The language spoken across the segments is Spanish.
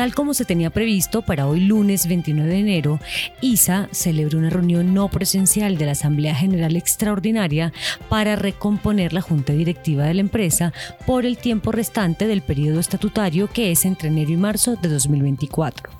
Tal como se tenía previsto para hoy lunes 29 de enero, ISA celebró una reunión no presencial de la Asamblea General Extraordinaria para recomponer la Junta Directiva de la empresa por el tiempo restante del periodo estatutario que es entre enero y marzo de 2024.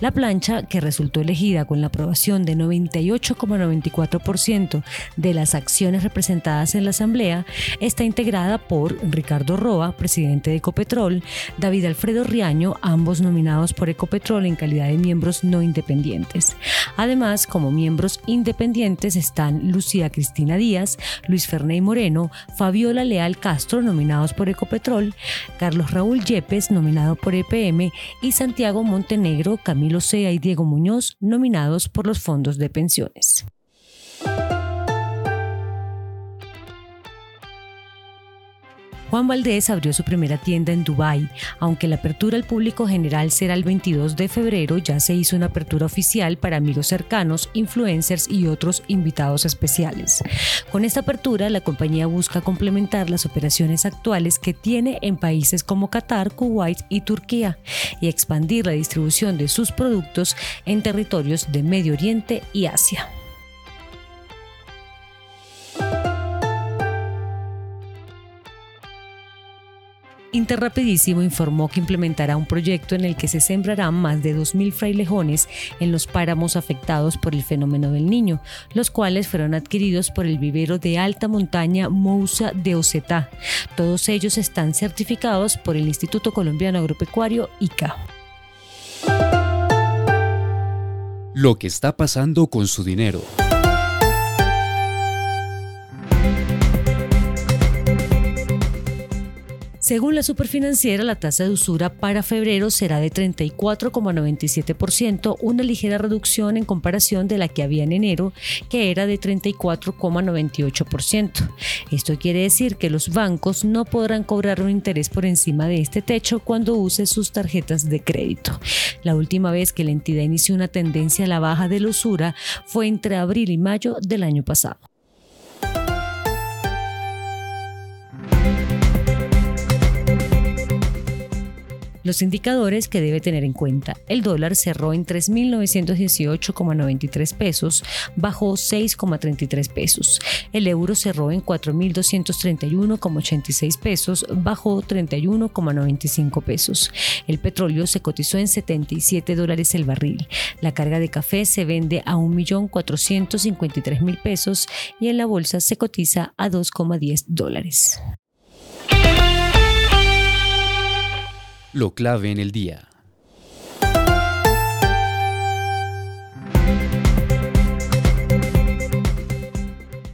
La plancha, que resultó elegida con la aprobación de 98,94% de las acciones representadas en la Asamblea, está integrada por Ricardo Roa, presidente de Ecopetrol, David Alfredo Riaño, ambos nominados por Ecopetrol en calidad de miembros no independientes. Además, como miembros independientes están Lucía Cristina Díaz, Luis Ferney Moreno, Fabiola Leal Castro, nominados por Ecopetrol, Carlos Raúl Yepes, nominado por EPM, y Santiago Montenegro, Camilo Sea y Diego Muñoz, nominados por los fondos de pensiones. Juan Valdés abrió su primera tienda en Dubái. Aunque la apertura al público general será el 22 de febrero, ya se hizo una apertura oficial para amigos cercanos, influencers y otros invitados especiales. Con esta apertura, la compañía busca complementar las operaciones actuales que tiene en países como Qatar, Kuwait y Turquía y expandir la distribución de sus productos en territorios de Medio Oriente y Asia. Interrapidísimo informó que implementará un proyecto en el que se sembrarán más de 2.000 frailejones en los páramos afectados por el fenómeno del niño, los cuales fueron adquiridos por el vivero de alta montaña Mousa de Ocetá. Todos ellos están certificados por el Instituto Colombiano Agropecuario ICA. Lo que está pasando con su dinero. Según la superfinanciera, la tasa de usura para febrero será de 34,97%, una ligera reducción en comparación de la que había en enero, que era de 34,98%. Esto quiere decir que los bancos no podrán cobrar un interés por encima de este techo cuando use sus tarjetas de crédito. La última vez que la entidad inició una tendencia a la baja de la usura fue entre abril y mayo del año pasado. Los indicadores que debe tener en cuenta. El dólar cerró en 3.918,93 pesos, bajó 6,33 pesos. El euro cerró en 4.231,86 pesos, bajó 31,95 pesos. El petróleo se cotizó en 77 dólares el barril. La carga de café se vende a 1.453.000 pesos y en la bolsa se cotiza a 2,10 dólares. Lo clave en el día.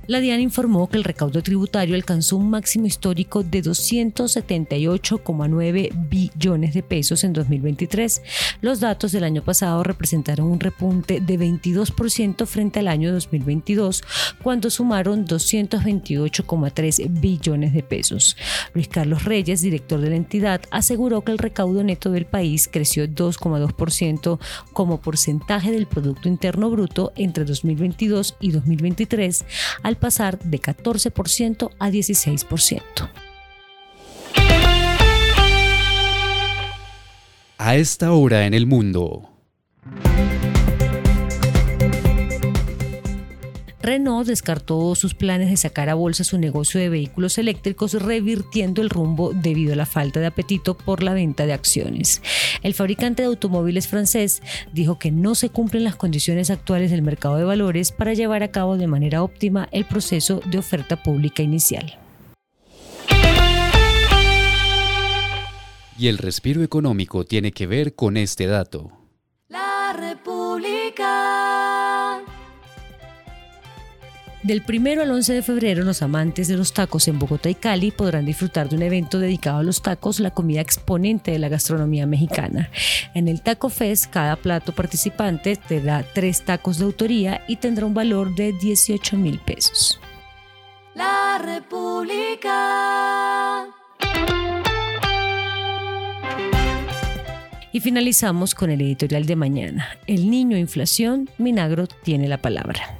La DIAN informó que el recaudo tributario alcanzó un máximo histórico de 278,9 billones de pesos en 2023. Los datos del año pasado representaron un repunte de 22% frente al año 2022, cuando sumaron 228,3 billones de pesos. Luis Carlos Reyes, director de la entidad, aseguró que el recaudo neto del país creció 2,2% como porcentaje del Producto Interno Bruto entre 2022 y 2023, al pasar de 14% a 16%. A esta hora en el mundo. Renault descartó sus planes de sacar a bolsa su negocio de vehículos eléctricos, revirtiendo el rumbo debido a la falta de apetito por la venta de acciones. El fabricante de automóviles francés dijo que no se cumplen las condiciones actuales del mercado de valores para llevar a cabo de manera óptima el proceso de oferta pública inicial. Y el respiro económico tiene que ver con este dato. Del 1 al 11 de febrero, los amantes de los tacos en Bogotá y Cali podrán disfrutar de un evento dedicado a los tacos, la comida exponente de la gastronomía mexicana. En el Taco Fest, cada plato participante te da tres tacos de autoría y tendrá un valor de 18 mil pesos. La República. Y finalizamos con el editorial de mañana. El niño inflación, Minagro tiene la palabra.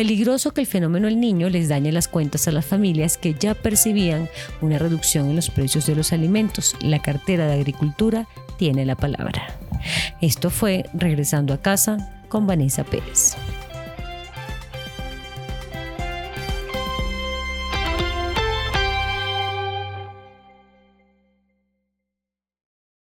Peligroso que el fenómeno del niño les dañe las cuentas a las familias que ya percibían una reducción en los precios de los alimentos. La cartera de Agricultura tiene la palabra. Esto fue Regresando a casa con Vanessa Pérez.